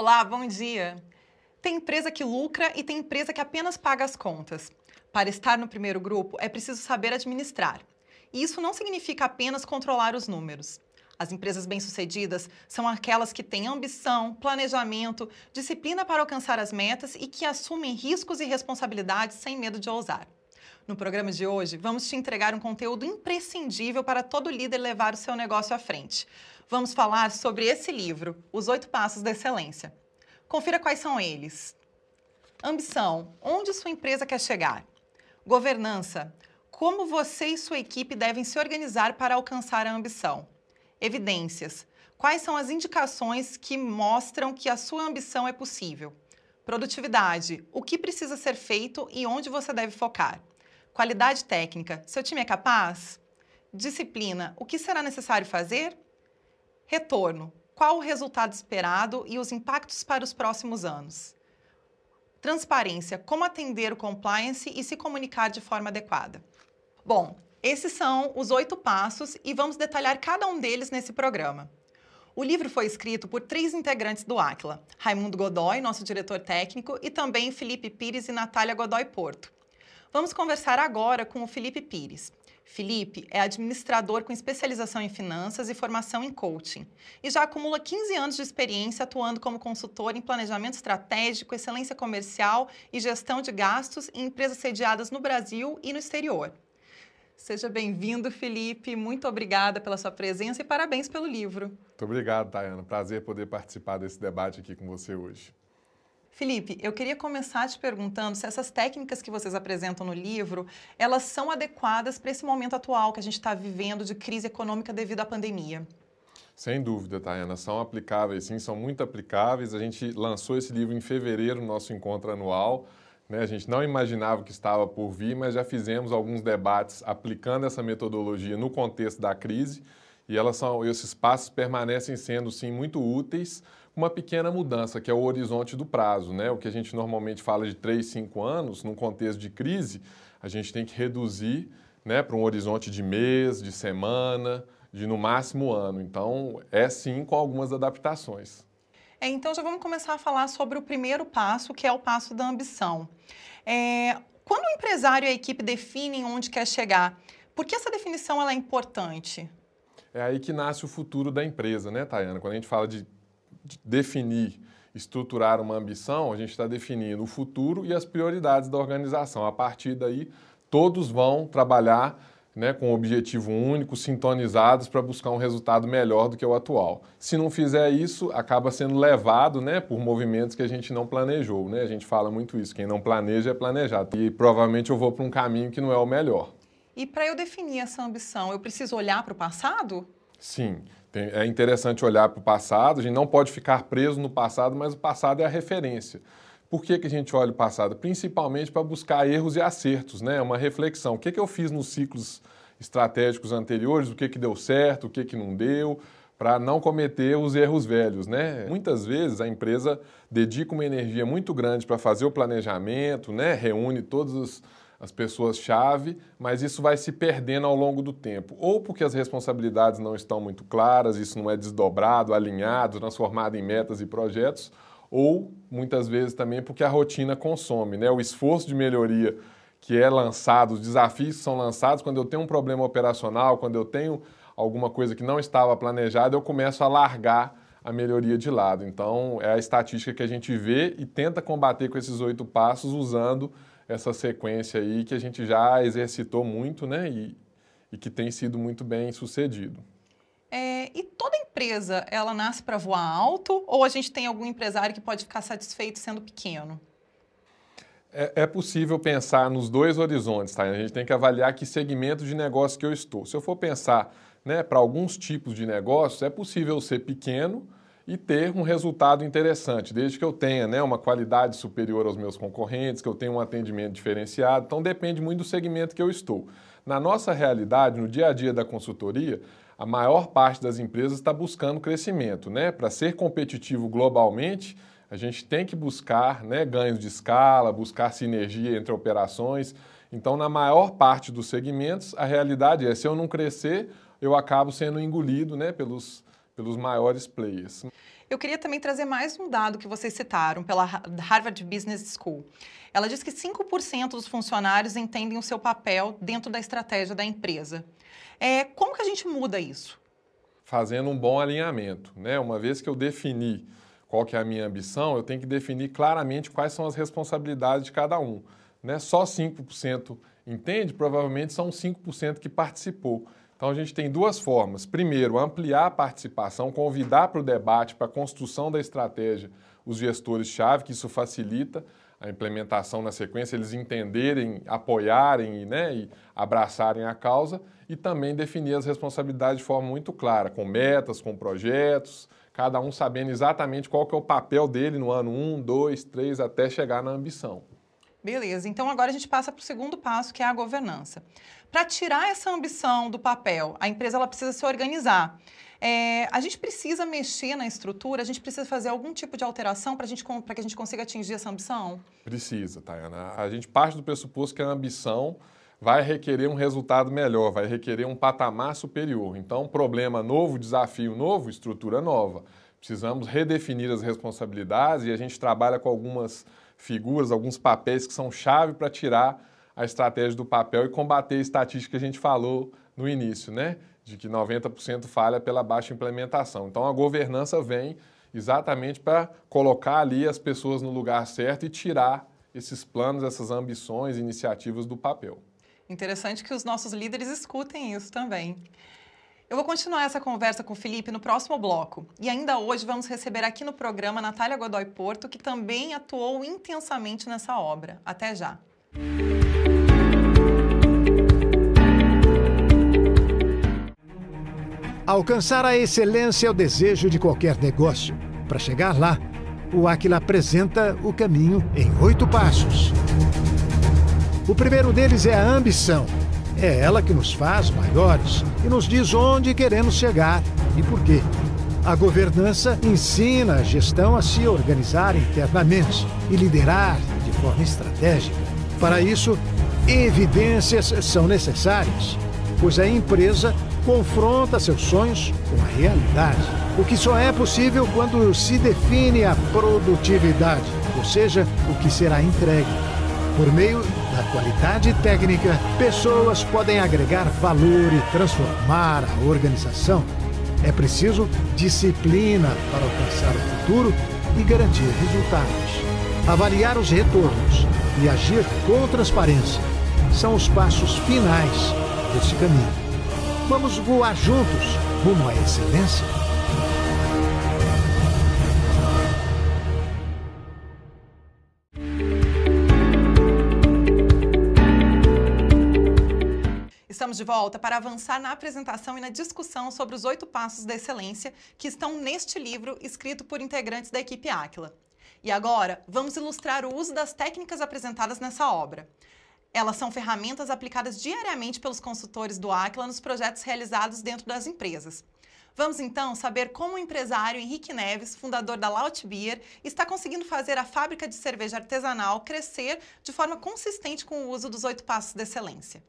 Olá, bom dia. Tem empresa que lucra e tem empresa que apenas paga as contas. Para estar no primeiro grupo, é preciso saber administrar. E isso não significa apenas controlar os números. As empresas bem-sucedidas são aquelas que têm ambição, planejamento, disciplina para alcançar as metas e que assumem riscos e responsabilidades sem medo de ousar. No programa de hoje, vamos te entregar um conteúdo imprescindível para todo líder levar o seu negócio à frente. Vamos falar sobre esse livro, Os Oito Passos da Excelência. Confira quais são eles. Ambição: onde sua empresa quer chegar? Governança: como você e sua equipe devem se organizar para alcançar a ambição? Evidências: quais são as indicações que mostram que a sua ambição é possível? Produtividade: o que precisa ser feito e onde você deve focar? Qualidade técnica: seu time é capaz? Disciplina: o que será necessário fazer? Retorno: qual o resultado esperado e os impactos para os próximos anos? Transparência: como atender o compliance e se comunicar de forma adequada. Bom, esses são os oito passos e vamos detalhar cada um deles nesse programa. O livro foi escrito por três integrantes do Aquila: Raimundo Godoy, nosso diretor técnico, e também Felipe Pires e Natália Godoy Porto. Vamos conversar agora com o Felipe Pires. Felipe é administrador com especialização em finanças e formação em coaching e já acumula 15 anos de experiência atuando como consultor em planejamento estratégico, excelência comercial e gestão de gastos em empresas sediadas no Brasil e no exterior. Seja bem-vindo, Felipe. Muito obrigada pela sua presença e parabéns pelo livro. Muito obrigado, Tayana. Prazer poder participar desse debate aqui com você hoje. Felipe, eu queria começar te perguntando se essas técnicas que vocês apresentam no livro, elas são adequadas para esse momento atual que a gente está vivendo de crise econômica devido à pandemia. Sem dúvida, Tayana, são aplicáveis, sim, são muito aplicáveis. A gente lançou esse livro em fevereiro, no nosso encontro anual. Né? A gente não imaginava que estava por vir, mas já fizemos alguns debates aplicando essa metodologia no contexto da crise e elas são, esses passos permanecem sendo, sim, muito úteis uma pequena mudança, que é o horizonte do prazo. Né? O que a gente normalmente fala de 3, 5 anos, num contexto de crise, a gente tem que reduzir né, para um horizonte de mês, de semana, de no máximo ano. Então, é sim com algumas adaptações. É, então, já vamos começar a falar sobre o primeiro passo, que é o passo da ambição. É, quando o empresário e a equipe definem onde quer chegar, por que essa definição ela é importante? É aí que nasce o futuro da empresa, né, Tayana? Quando a gente fala de definir, estruturar uma ambição, a gente está definindo o futuro e as prioridades da organização. A partir daí, todos vão trabalhar né, com um objetivo único, sintonizados para buscar um resultado melhor do que o atual. Se não fizer isso, acaba sendo levado né, por movimentos que a gente não planejou. Né? A gente fala muito isso, quem não planeja é planejado. E provavelmente eu vou para um caminho que não é o melhor. E para eu definir essa ambição, eu preciso olhar para o passado? Sim. É interessante olhar para o passado, a gente não pode ficar preso no passado, mas o passado é a referência. Por que, que a gente olha o passado? Principalmente para buscar erros e acertos, né? uma reflexão. O que, que eu fiz nos ciclos estratégicos anteriores, o que, que deu certo, o que, que não deu, para não cometer os erros velhos. Né? Muitas vezes a empresa dedica uma energia muito grande para fazer o planejamento, né? reúne todos os as pessoas-chave, mas isso vai se perdendo ao longo do tempo. Ou porque as responsabilidades não estão muito claras, isso não é desdobrado, alinhado, transformado em metas e projetos, ou muitas vezes também porque a rotina consome, né? O esforço de melhoria que é lançado, os desafios que são lançados, quando eu tenho um problema operacional, quando eu tenho alguma coisa que não estava planejada, eu começo a largar a melhoria de lado. Então, é a estatística que a gente vê e tenta combater com esses oito passos usando essa sequência aí que a gente já exercitou muito, né? E, e que tem sido muito bem sucedido. É, e toda empresa, ela nasce para voar alto ou a gente tem algum empresário que pode ficar satisfeito sendo pequeno? É, é possível pensar nos dois horizontes, tá? A gente tem que avaliar que segmento de negócio que eu estou. Se eu for pensar né, para alguns tipos de negócios, é possível ser pequeno, e ter um resultado interessante, desde que eu tenha né, uma qualidade superior aos meus concorrentes, que eu tenha um atendimento diferenciado. Então depende muito do segmento que eu estou. Na nossa realidade, no dia a dia da consultoria, a maior parte das empresas está buscando crescimento. Né? Para ser competitivo globalmente, a gente tem que buscar né, ganhos de escala, buscar sinergia entre operações. Então, na maior parte dos segmentos, a realidade é: se eu não crescer, eu acabo sendo engolido né, pelos, pelos maiores players. Eu queria também trazer mais um dado que vocês citaram pela Harvard Business School. Ela diz que 5% dos funcionários entendem o seu papel dentro da estratégia da empresa. É, como que a gente muda isso? Fazendo um bom alinhamento. Né? Uma vez que eu defini qual que é a minha ambição, eu tenho que definir claramente quais são as responsabilidades de cada um. Né? Só 5% entende, provavelmente são 5% que participou. Então a gente tem duas formas. Primeiro, ampliar a participação, convidar para o debate, para a construção da estratégia os gestores-chave, que isso facilita a implementação na sequência, eles entenderem, apoiarem né, e abraçarem a causa e também definir as responsabilidades de forma muito clara, com metas, com projetos, cada um sabendo exatamente qual que é o papel dele no ano 1, 2, 3, até chegar na ambição. Beleza, então agora a gente passa para o segundo passo, que é a governança. Para tirar essa ambição do papel, a empresa ela precisa se organizar. É, a gente precisa mexer na estrutura, a gente precisa fazer algum tipo de alteração para que a gente consiga atingir essa ambição? Precisa, Tayana. A gente parte do pressuposto que a ambição vai requerer um resultado melhor, vai requerer um patamar superior. Então, problema novo, desafio novo, estrutura nova. Precisamos redefinir as responsabilidades e a gente trabalha com algumas figuras, alguns papéis que são chave para tirar a estratégia do papel e combater a estatística que a gente falou no início, né? De que 90% falha pela baixa implementação. Então a governança vem exatamente para colocar ali as pessoas no lugar certo e tirar esses planos, essas ambições, iniciativas do papel. Interessante que os nossos líderes escutem isso também. Eu vou continuar essa conversa com o Felipe no próximo bloco. E ainda hoje vamos receber aqui no programa Natália Godoy Porto, que também atuou intensamente nessa obra. Até já. Alcançar a excelência é o desejo de qualquer negócio. Para chegar lá, o Aquila apresenta o caminho em oito passos. O primeiro deles é a ambição é ela que nos faz maiores e nos diz onde queremos chegar e por quê. A governança ensina a gestão a se organizar internamente e liderar de forma estratégica. Para isso, evidências são necessárias, pois a empresa confronta seus sonhos com a realidade, o que só é possível quando se define a produtividade, ou seja, o que será entregue por meio da qualidade técnica, pessoas podem agregar valor e transformar a organização. É preciso disciplina para alcançar o futuro e garantir resultados. Avaliar os retornos e agir com transparência são os passos finais desse caminho. Vamos voar juntos rumo à excelência? De volta para avançar na apresentação e na discussão sobre os oito passos da excelência que estão neste livro escrito por integrantes da equipe Aquila. E agora, vamos ilustrar o uso das técnicas apresentadas nessa obra. Elas são ferramentas aplicadas diariamente pelos consultores do Aquila nos projetos realizados dentro das empresas. Vamos então saber como o empresário Henrique Neves, fundador da Laut Beer, está conseguindo fazer a fábrica de cerveja artesanal crescer de forma consistente com o uso dos oito passos da excelência.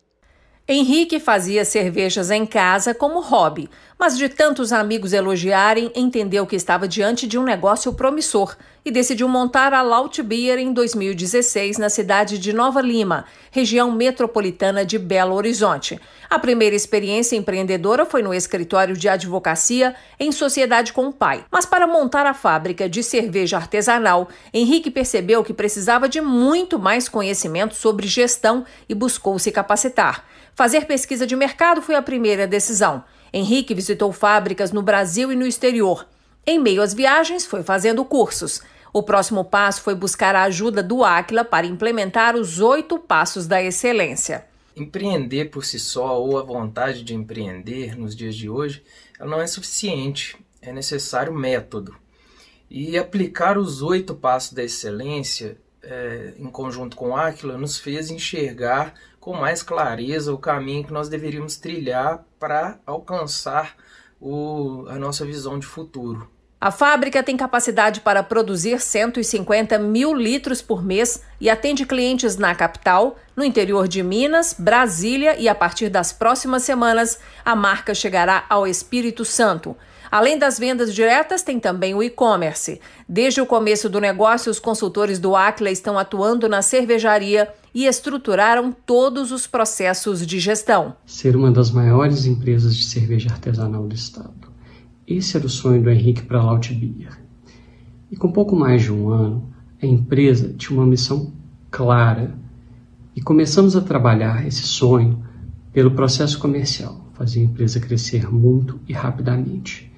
Henrique fazia cervejas em casa como hobby, mas de tantos amigos elogiarem, entendeu que estava diante de um negócio promissor e decidiu montar a Laut Beer em 2016 na cidade de Nova Lima, região metropolitana de Belo Horizonte. A primeira experiência empreendedora foi no escritório de advocacia em sociedade com o pai. Mas para montar a fábrica de cerveja artesanal, Henrique percebeu que precisava de muito mais conhecimento sobre gestão e buscou se capacitar. Fazer pesquisa de mercado foi a primeira decisão. Henrique visitou fábricas no Brasil e no exterior. Em meio às viagens, foi fazendo cursos. O próximo passo foi buscar a ajuda do Aquila para implementar os oito passos da excelência. Empreender por si só ou a vontade de empreender nos dias de hoje não é suficiente, é necessário método. E aplicar os oito passos da excelência é, em conjunto com Aquila nos fez enxergar com mais clareza o caminho que nós deveríamos trilhar para alcançar o, a nossa visão de futuro. A fábrica tem capacidade para produzir 150 mil litros por mês e atende clientes na capital, no interior de Minas, Brasília e, a partir das próximas semanas, a marca chegará ao Espírito Santo. Além das vendas diretas, tem também o e-commerce. Desde o começo do negócio, os consultores do Aquila estão atuando na cervejaria e estruturaram todos os processos de gestão. Ser uma das maiores empresas de cerveja artesanal do estado. Esse era o sonho do Henrique para a Laut Beer. E com pouco mais de um ano, a empresa tinha uma missão clara e começamos a trabalhar esse sonho pelo processo comercial, fazer a empresa crescer muito e rapidamente.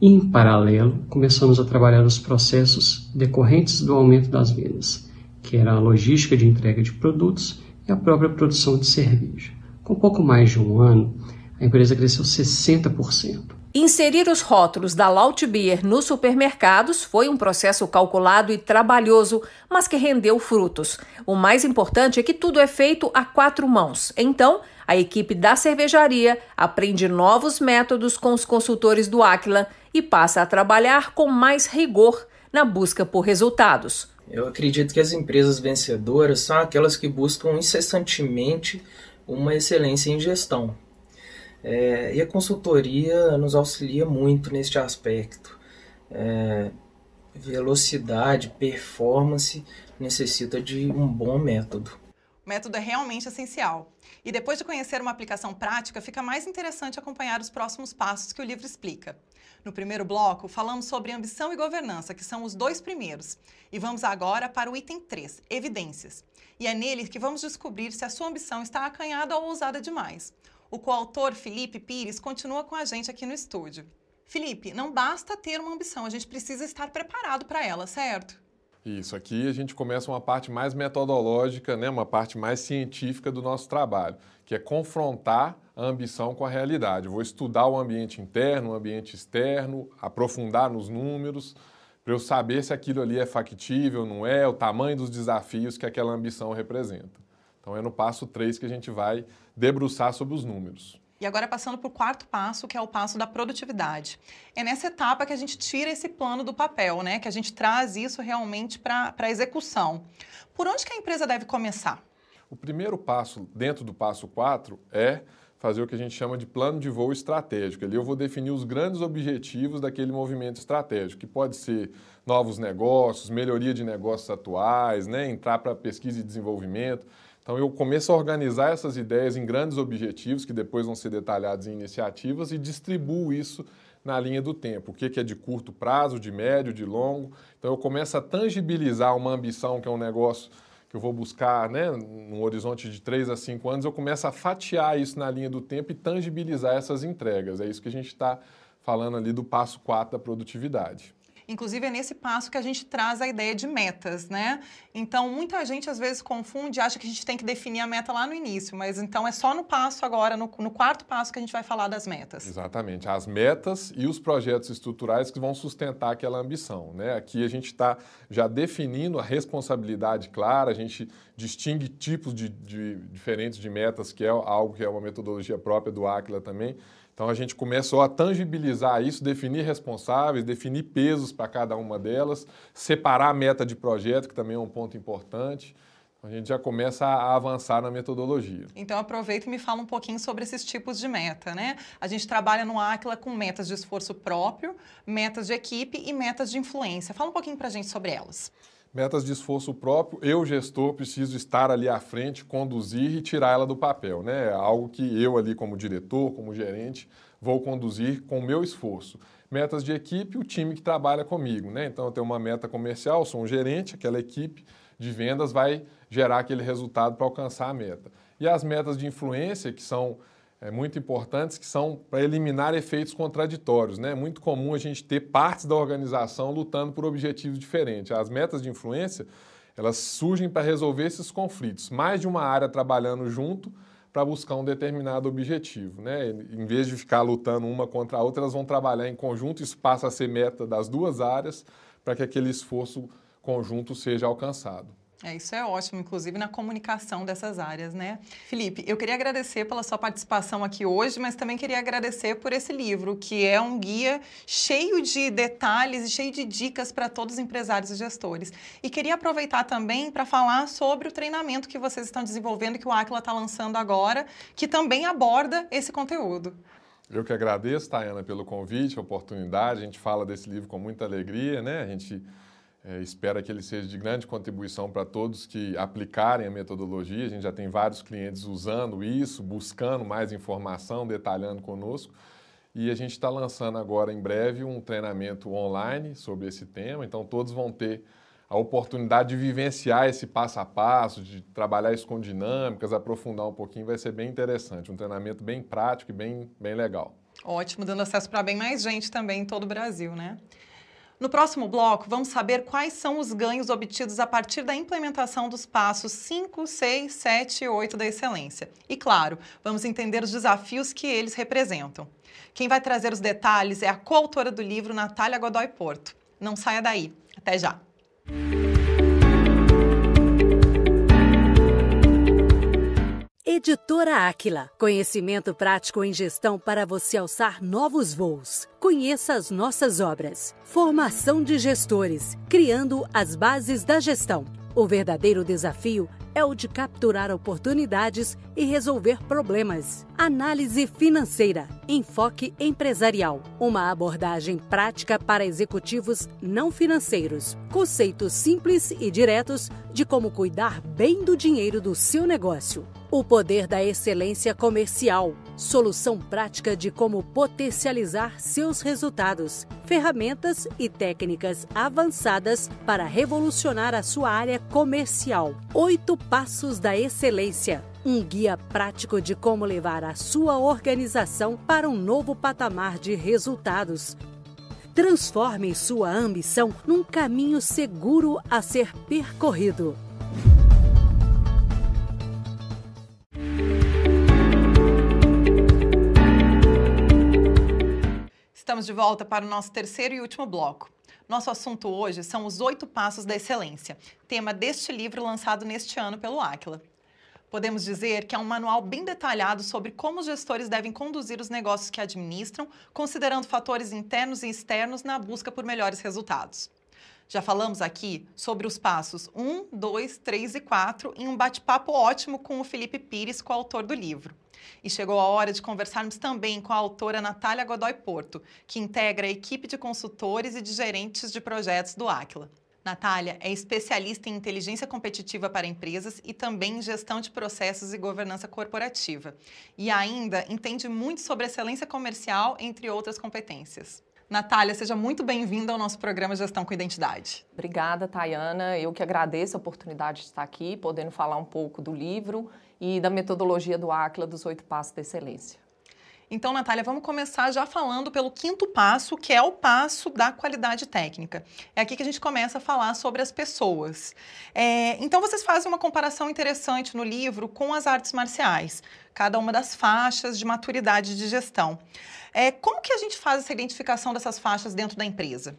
Em paralelo, começamos a trabalhar os processos decorrentes do aumento das vendas, que era a logística de entrega de produtos e a própria produção de cerveja. Com pouco mais de um ano, a empresa cresceu 60%. Inserir os rótulos da Laut Beer nos supermercados foi um processo calculado e trabalhoso, mas que rendeu frutos. O mais importante é que tudo é feito a quatro mãos. Então, a equipe da cervejaria aprende novos métodos com os consultores do Aquila e passa a trabalhar com mais rigor na busca por resultados. Eu acredito que as empresas vencedoras são aquelas que buscam incessantemente uma excelência em gestão. É, e a consultoria nos auxilia muito neste aspecto. É, velocidade, performance necessita de um bom método. O método é realmente essencial. E depois de conhecer uma aplicação prática, fica mais interessante acompanhar os próximos passos que o livro explica. No primeiro bloco, falamos sobre ambição e governança, que são os dois primeiros. E vamos agora para o item 3, evidências. E é nele que vamos descobrir se a sua ambição está acanhada ou ousada demais. O coautor Felipe Pires continua com a gente aqui no estúdio. Felipe, não basta ter uma ambição, a gente precisa estar preparado para ela, certo? Isso, aqui a gente começa uma parte mais metodológica, né, uma parte mais científica do nosso trabalho, que é confrontar a ambição com a realidade. Eu vou estudar o ambiente interno, o ambiente externo, aprofundar nos números, para eu saber se aquilo ali é factível, não é, o tamanho dos desafios que aquela ambição representa. Então é no passo 3 que a gente vai debruçar sobre os números. E agora passando para o quarto passo, que é o passo da produtividade. É nessa etapa que a gente tira esse plano do papel, né? Que a gente traz isso realmente para a execução. Por onde que a empresa deve começar? O primeiro passo, dentro do passo 4, é fazer o que a gente chama de plano de voo estratégico. Ali eu vou definir os grandes objetivos daquele movimento estratégico, que pode ser novos negócios, melhoria de negócios atuais, né? entrar para pesquisa e desenvolvimento. Então eu começo a organizar essas ideias em grandes objetivos, que depois vão ser detalhados em iniciativas, e distribuo isso na linha do tempo. O que é de curto prazo, de médio, de longo. Então eu começo a tangibilizar uma ambição que é um negócio que eu vou buscar né, num horizonte de 3 a 5 anos, eu começo a fatiar isso na linha do tempo e tangibilizar essas entregas. É isso que a gente está falando ali do passo 4 da produtividade. Inclusive, é nesse passo que a gente traz a ideia de metas, né? Então, muita gente às vezes confunde, acha que a gente tem que definir a meta lá no início, mas então é só no passo agora, no, no quarto passo, que a gente vai falar das metas. Exatamente. As metas e os projetos estruturais que vão sustentar aquela ambição, né? Aqui a gente está já definindo a responsabilidade clara, a gente distingue tipos de, de diferentes de metas, que é algo que é uma metodologia própria do Aquila também. Então a gente começou a tangibilizar isso, definir responsáveis, definir pesos para cada uma delas, separar a meta de projeto, que também é um ponto importante. A gente já começa a avançar na metodologia. Então aproveita e me fala um pouquinho sobre esses tipos de meta, né? A gente trabalha no Aquila com metas de esforço próprio, metas de equipe e metas de influência. Fala um pouquinho para a gente sobre elas. Metas de esforço próprio, eu, gestor, preciso estar ali à frente, conduzir e tirar ela do papel. Né? É algo que eu ali como diretor, como gerente, vou conduzir com o meu esforço. Metas de equipe, o time que trabalha comigo. Né? Então eu tenho uma meta comercial, sou um gerente, aquela equipe de vendas vai gerar aquele resultado para alcançar a meta. E as metas de influência, que são é, muito importantes que são para eliminar efeitos contraditórios. Né? É muito comum a gente ter partes da organização lutando por objetivos diferentes. As metas de influência elas surgem para resolver esses conflitos. Mais de uma área trabalhando junto para buscar um determinado objetivo. Né? Em vez de ficar lutando uma contra a outra, elas vão trabalhar em conjunto. Isso passa a ser meta das duas áreas para que aquele esforço conjunto seja alcançado. É, isso é ótimo, inclusive na comunicação dessas áreas, né? Felipe, eu queria agradecer pela sua participação aqui hoje, mas também queria agradecer por esse livro, que é um guia cheio de detalhes e cheio de dicas para todos os empresários e gestores. E queria aproveitar também para falar sobre o treinamento que vocês estão desenvolvendo, que o Aquila está lançando agora, que também aborda esse conteúdo. Eu que agradeço, Tayana, pelo convite, a oportunidade. A gente fala desse livro com muita alegria, né? A gente é, espera que ele seja de grande contribuição para todos que aplicarem a metodologia. A gente já tem vários clientes usando isso, buscando mais informação, detalhando conosco. E a gente está lançando agora em breve um treinamento online sobre esse tema. Então, todos vão ter a oportunidade de vivenciar esse passo a passo, de trabalhar isso com dinâmicas, aprofundar um pouquinho, vai ser bem interessante. Um treinamento bem prático e bem, bem legal. Ótimo, dando acesso para bem mais gente também em todo o Brasil, né? No próximo bloco, vamos saber quais são os ganhos obtidos a partir da implementação dos passos 5, 6, 7 e 8 da excelência. E, claro, vamos entender os desafios que eles representam. Quem vai trazer os detalhes é a coautora do livro, Natália Godoy Porto. Não saia daí. Até já! Editora Áquila. Conhecimento prático em gestão para você alçar novos voos. Conheça as nossas obras. Formação de gestores, criando as bases da gestão. O verdadeiro desafio é o de capturar oportunidades e resolver problemas. Análise financeira, enfoque empresarial, uma abordagem prática para executivos não financeiros. Conceitos simples e diretos de como cuidar bem do dinheiro do seu negócio. O poder da excelência comercial. Solução prática de como potencializar seus resultados. Ferramentas e técnicas avançadas para revolucionar a sua área comercial. Oito Passos da Excelência. Um guia prático de como levar a sua organização para um novo patamar de resultados. Transforme sua ambição num caminho seguro a ser percorrido. Estamos de volta para o nosso terceiro e último bloco. Nosso assunto hoje são os oito passos da excelência, tema deste livro lançado neste ano pelo Aquila. Podemos dizer que é um manual bem detalhado sobre como os gestores devem conduzir os negócios que administram, considerando fatores internos e externos na busca por melhores resultados. Já falamos aqui sobre os passos 1, 2, 3 e 4 em um bate-papo ótimo com o Felipe Pires, coautor do livro. E chegou a hora de conversarmos também com a autora Natália Godoy Porto, que integra a equipe de consultores e de gerentes de projetos do Aquila. Natália é especialista em inteligência competitiva para empresas e também em gestão de processos e governança corporativa. E ainda entende muito sobre excelência comercial, entre outras competências. Natália, seja muito bem-vinda ao nosso programa Gestão com Identidade. Obrigada, Tayana. Eu que agradeço a oportunidade de estar aqui, podendo falar um pouco do livro e da metodologia do Aquila dos Oito Passos da Excelência. Então, Natália, vamos começar já falando pelo quinto passo, que é o passo da qualidade técnica. É aqui que a gente começa a falar sobre as pessoas. É, então, vocês fazem uma comparação interessante no livro com as artes marciais, cada uma das faixas de maturidade de gestão. É, como que a gente faz essa identificação dessas faixas dentro da empresa?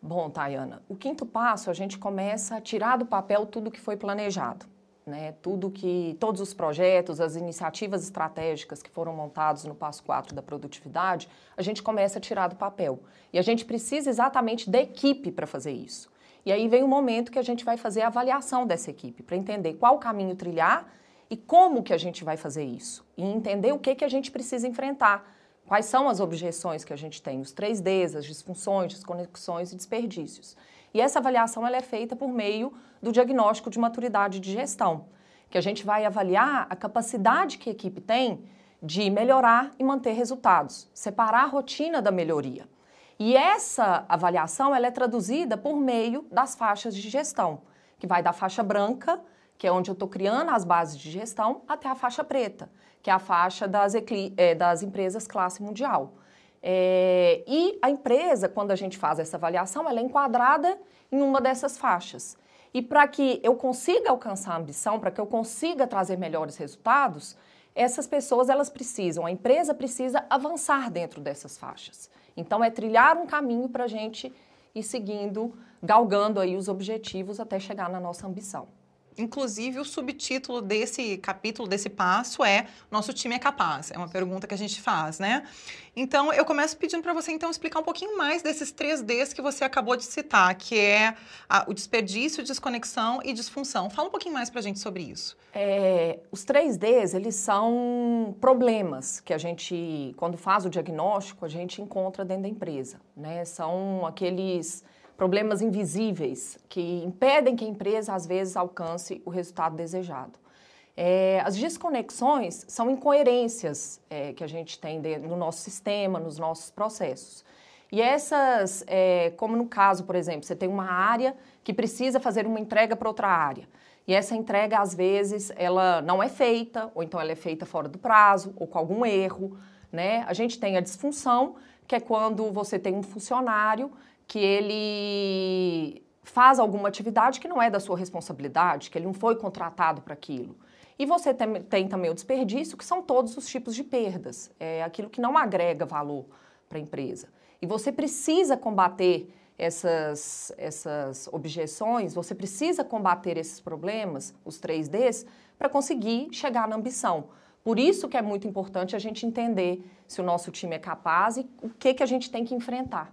Bom, Tayana, o quinto passo a gente começa a tirar do papel tudo que foi planejado. Né, tudo que, todos os projetos, as iniciativas estratégicas que foram montados no passo 4 da produtividade, a gente começa a tirar do papel. E a gente precisa exatamente da equipe para fazer isso. E aí vem o momento que a gente vai fazer a avaliação dessa equipe, para entender qual caminho trilhar e como que a gente vai fazer isso. E entender o que, que a gente precisa enfrentar Quais são as objeções que a gente tem, os 3Ds, as disfunções, desconexões e desperdícios. E essa avaliação ela é feita por meio do diagnóstico de maturidade de gestão, que a gente vai avaliar a capacidade que a equipe tem de melhorar e manter resultados, separar a rotina da melhoria. E essa avaliação ela é traduzida por meio das faixas de gestão, que vai da faixa branca, que é onde eu estou criando as bases de gestão, até a faixa preta, que é a faixa das, é, das empresas classe mundial. É, e a empresa, quando a gente faz essa avaliação, ela é enquadrada em uma dessas faixas. E para que eu consiga alcançar a ambição, para que eu consiga trazer melhores resultados, essas pessoas elas precisam, a empresa precisa avançar dentro dessas faixas. Então é trilhar um caminho para a gente ir seguindo, galgando aí os objetivos até chegar na nossa ambição. Inclusive, o subtítulo desse capítulo, desse passo é Nosso time é capaz. É uma pergunta que a gente faz, né? Então, eu começo pedindo para você, então, explicar um pouquinho mais desses três Ds que você acabou de citar, que é a, o desperdício, desconexão e disfunção. Fala um pouquinho mais para a gente sobre isso. É, os três Ds, eles são problemas que a gente, quando faz o diagnóstico, a gente encontra dentro da empresa, né? São aqueles problemas invisíveis que impedem que a empresa, às vezes, alcance o resultado desejado. É, as desconexões são incoerências é, que a gente tem no nosso sistema, nos nossos processos. E essas, é, como no caso, por exemplo, você tem uma área que precisa fazer uma entrega para outra área. E essa entrega, às vezes, ela não é feita, ou então ela é feita fora do prazo, ou com algum erro. Né? A gente tem a disfunção, que é quando você tem um funcionário que ele faz alguma atividade que não é da sua responsabilidade, que ele não foi contratado para aquilo. E você tem, tem, também o desperdício, que são todos os tipos de perdas, é aquilo que não agrega valor para a empresa. E você precisa combater essas, essas objeções, você precisa combater esses problemas, os 3Ds, para conseguir chegar na ambição. Por isso que é muito importante a gente entender se o nosso time é capaz e o que, que a gente tem que enfrentar.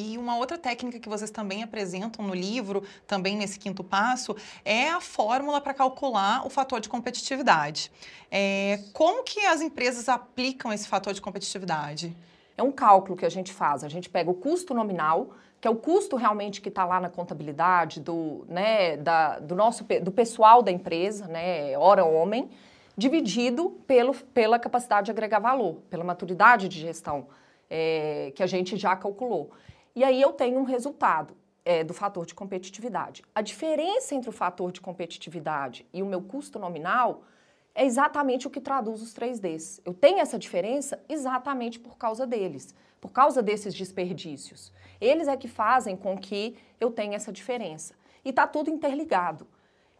E uma outra técnica que vocês também apresentam no livro, também nesse quinto passo, é a fórmula para calcular o fator de competitividade. É, como que as empresas aplicam esse fator de competitividade? É um cálculo que a gente faz. A gente pega o custo nominal, que é o custo realmente que está lá na contabilidade do, né, da, do nosso do pessoal da empresa, né, hora homem, dividido pelo, pela capacidade de agregar valor, pela maturidade de gestão é, que a gente já calculou. E aí eu tenho um resultado é, do fator de competitividade. A diferença entre o fator de competitividade e o meu custo nominal é exatamente o que traduz os 3Ds. Eu tenho essa diferença exatamente por causa deles, por causa desses desperdícios. Eles é que fazem com que eu tenha essa diferença. E está tudo interligado.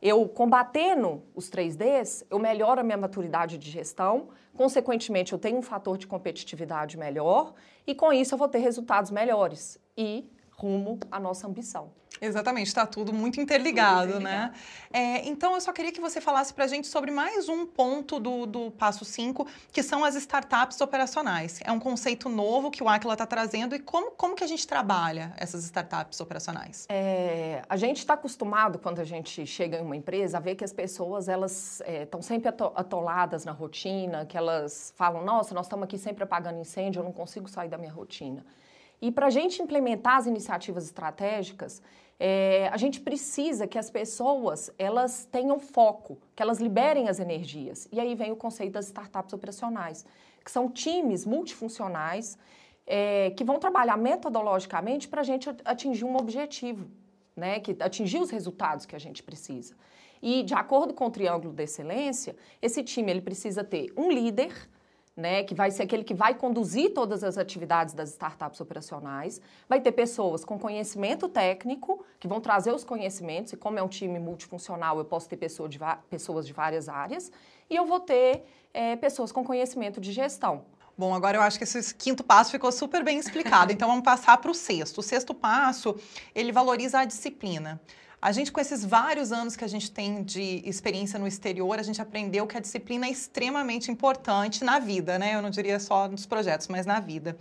Eu combatendo os 3Ds, eu melhoro a minha maturidade de gestão, consequentemente, eu tenho um fator de competitividade melhor e com isso eu vou ter resultados melhores e rumo à nossa ambição. Exatamente, está tudo muito interligado, tudo né? É, então, eu só queria que você falasse para a gente sobre mais um ponto do, do passo 5, que são as startups operacionais. É um conceito novo que o Aquila está trazendo e como, como que a gente trabalha essas startups operacionais? É, a gente está acostumado, quando a gente chega em uma empresa, a ver que as pessoas elas estão é, sempre atoladas na rotina, que elas falam, nossa, nós estamos aqui sempre apagando incêndio, eu não consigo sair da minha rotina. E para a gente implementar as iniciativas estratégicas, é, a gente precisa que as pessoas elas tenham foco, que elas liberem as energias. E aí vem o conceito das startups operacionais, que são times multifuncionais é, que vão trabalhar metodologicamente para a gente atingir um objetivo, né, que atingir os resultados que a gente precisa. E de acordo com o triângulo da excelência, esse time ele precisa ter um líder, né, que vai ser aquele que vai conduzir todas as atividades das startups operacionais. Vai ter pessoas com conhecimento técnico, que vão trazer os conhecimentos, e como é um time multifuncional, eu posso ter pessoa de pessoas de várias áreas, e eu vou ter é, pessoas com conhecimento de gestão. Bom, agora eu acho que esse quinto passo ficou super bem explicado, então vamos passar para o sexto. O sexto passo, ele valoriza a disciplina. A gente, com esses vários anos que a gente tem de experiência no exterior, a gente aprendeu que a disciplina é extremamente importante na vida, né? Eu não diria só nos projetos, mas na vida.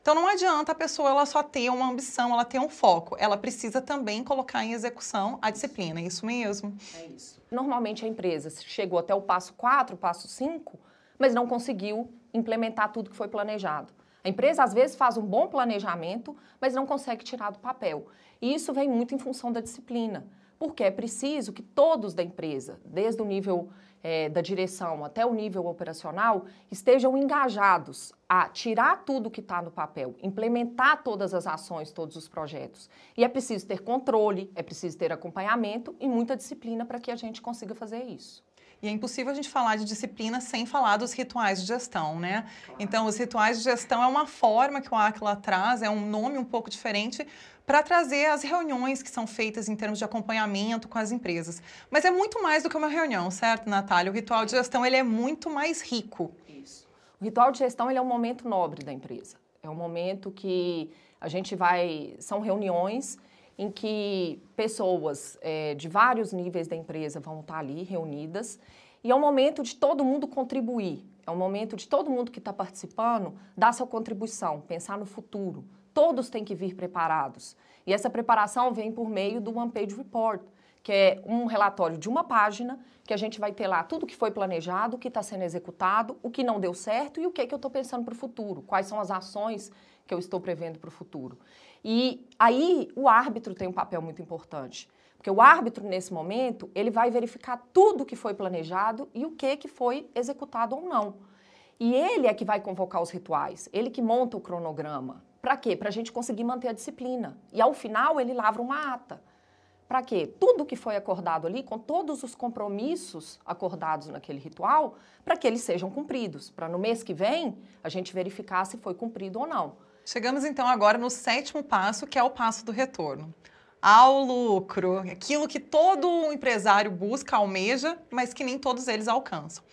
Então não adianta a pessoa ela só ter uma ambição, ela ter um foco. Ela precisa também colocar em execução a disciplina, é isso mesmo? É isso. Normalmente a empresa chegou até o passo 4, passo 5, mas não conseguiu implementar tudo que foi planejado. A empresa às vezes faz um bom planejamento, mas não consegue tirar do papel. E isso vem muito em função da disciplina, porque é preciso que todos da empresa, desde o nível é, da direção até o nível operacional, estejam engajados a tirar tudo que está no papel, implementar todas as ações, todos os projetos. E é preciso ter controle, é preciso ter acompanhamento e muita disciplina para que a gente consiga fazer isso. E é impossível a gente falar de disciplina sem falar dos rituais de gestão, né? Então, os rituais de gestão é uma forma que o Aquila traz, é um nome um pouco diferente, para trazer as reuniões que são feitas em termos de acompanhamento com as empresas. Mas é muito mais do que uma reunião, certo, Natália? O ritual de gestão ele é muito mais rico. Isso. O ritual de gestão ele é um momento nobre da empresa. É um momento que a gente vai. São reuniões em que pessoas é, de vários níveis da empresa vão estar ali reunidas e é um momento de todo mundo contribuir, é um momento de todo mundo que está participando dar sua contribuição, pensar no futuro. Todos têm que vir preparados. E essa preparação vem por meio do One Page Report, que é um relatório de uma página, que a gente vai ter lá tudo que foi planejado, o que está sendo executado, o que não deu certo e o que, que eu estou pensando para o futuro, quais são as ações que eu estou prevendo para o futuro. E aí o árbitro tem um papel muito importante. Porque o árbitro, nesse momento, ele vai verificar tudo que foi planejado e o que, que foi executado ou não. E ele é que vai convocar os rituais, ele que monta o cronograma. Para quê? Para a gente conseguir manter a disciplina. E ao final ele lavra uma ata. Para quê? Tudo que foi acordado ali, com todos os compromissos acordados naquele ritual, para que eles sejam cumpridos. Para no mês que vem a gente verificar se foi cumprido ou não. Chegamos então agora no sétimo passo, que é o passo do retorno ao lucro, aquilo que todo empresário busca, almeja, mas que nem todos eles alcançam.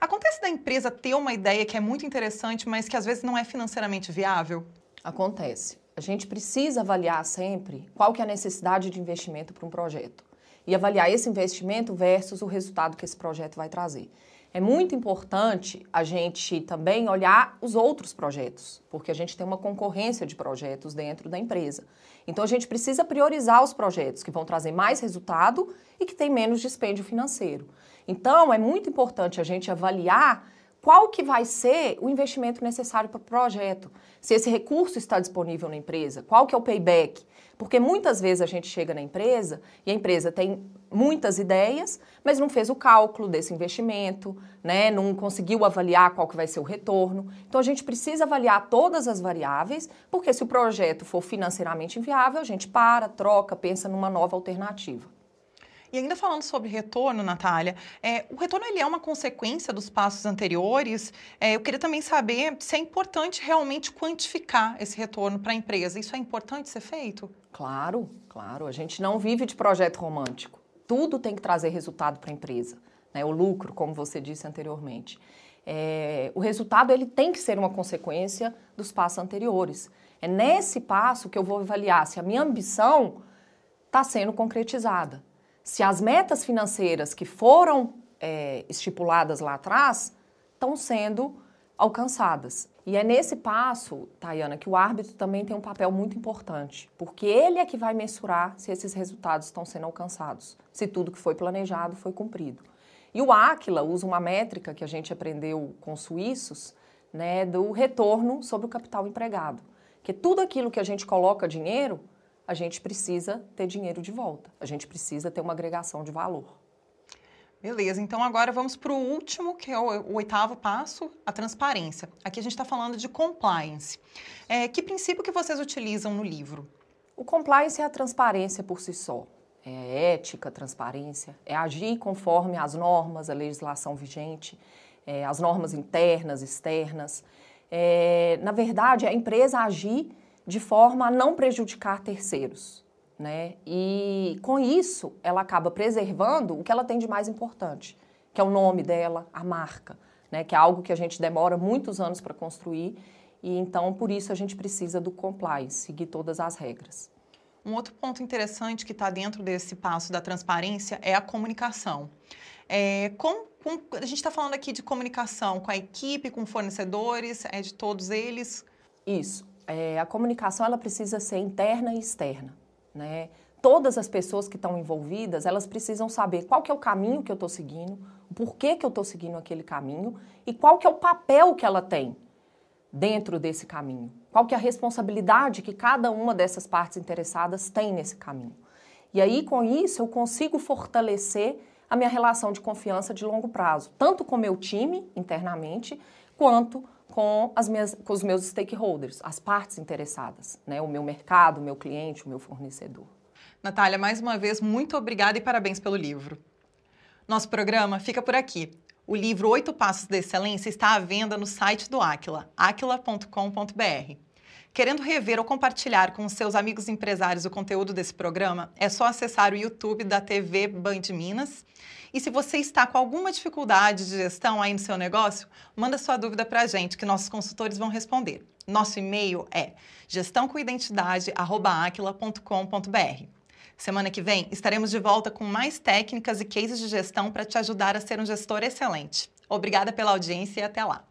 Acontece da empresa ter uma ideia que é muito interessante, mas que às vezes não é financeiramente viável? Acontece. A gente precisa avaliar sempre qual que é a necessidade de investimento para um projeto e avaliar esse investimento versus o resultado que esse projeto vai trazer. É muito importante a gente também olhar os outros projetos, porque a gente tem uma concorrência de projetos dentro da empresa. Então a gente precisa priorizar os projetos que vão trazer mais resultado e que têm menos dispêndio financeiro. Então é muito importante a gente avaliar qual que vai ser o investimento necessário para o projeto. Se esse recurso está disponível na empresa, qual que é o payback? Porque muitas vezes a gente chega na empresa e a empresa tem muitas ideias, mas não fez o cálculo desse investimento, né? não conseguiu avaliar qual que vai ser o retorno. Então a gente precisa avaliar todas as variáveis, porque se o projeto for financeiramente inviável, a gente para, troca, pensa numa nova alternativa. E ainda falando sobre retorno, Natália, é, o retorno ele é uma consequência dos passos anteriores. É, eu queria também saber se é importante realmente quantificar esse retorno para a empresa. Isso é importante ser feito? Claro, claro. A gente não vive de projeto romântico. Tudo tem que trazer resultado para a empresa. Né? O lucro, como você disse anteriormente. É, o resultado ele tem que ser uma consequência dos passos anteriores. É nesse passo que eu vou avaliar se a minha ambição está sendo concretizada se as metas financeiras que foram é, estipuladas lá atrás estão sendo alcançadas. E é nesse passo, Tayana, que o árbitro também tem um papel muito importante, porque ele é que vai mensurar se esses resultados estão sendo alcançados, se tudo que foi planejado foi cumprido. E o Aquila usa uma métrica que a gente aprendeu com os suíços, né, do retorno sobre o capital empregado, que tudo aquilo que a gente coloca dinheiro, a gente precisa ter dinheiro de volta. A gente precisa ter uma agregação de valor. Beleza, então agora vamos para o último, que é o, o, oitavo passo, a transparência. Aqui a gente está falando de compliance. É, que princípio que vocês utilizam no livro? O compliance é a transparência por si só. É ética, transparência, é agir conforme as normas, a legislação vigente, é, as normas internas, externas. É, na verdade, a empresa agir de forma a não prejudicar terceiros. Né? E com isso, ela acaba preservando o que ela tem de mais importante, que é o nome dela, a marca, né? que é algo que a gente demora muitos anos para construir e então por isso a gente precisa do compliance, seguir todas as regras. Um outro ponto interessante que está dentro desse passo da transparência é a comunicação. É, com, com, a gente está falando aqui de comunicação com a equipe, com fornecedores, é de todos eles. Isso é, a comunicação ela precisa ser interna e externa, né? Todas as pessoas que estão envolvidas, elas precisam saber qual que é o caminho que eu estou seguindo, o porquê que eu estou seguindo aquele caminho e qual que é o papel que ela tem dentro desse caminho. Qual que é a responsabilidade que cada uma dessas partes interessadas tem nesse caminho. E aí, com isso, eu consigo fortalecer a minha relação de confiança de longo prazo, tanto com o meu time internamente, quanto com, as minhas, com os meus stakeholders, as partes interessadas, né? o meu mercado, o meu cliente, o meu fornecedor. Natália, mais uma vez, muito obrigada e parabéns pelo livro. Nosso programa fica por aqui. O livro Oito Passos da Excelência está à venda no site do Aquila, aquila.com.br. Querendo rever ou compartilhar com seus amigos empresários o conteúdo desse programa, é só acessar o YouTube da TV Band Minas. E se você está com alguma dificuldade de gestão aí no seu negócio, manda sua dúvida para a gente, que nossos consultores vão responder. Nosso e-mail é gestãocoidentidade.aquila.com.br. Semana que vem estaremos de volta com mais técnicas e cases de gestão para te ajudar a ser um gestor excelente. Obrigada pela audiência e até lá!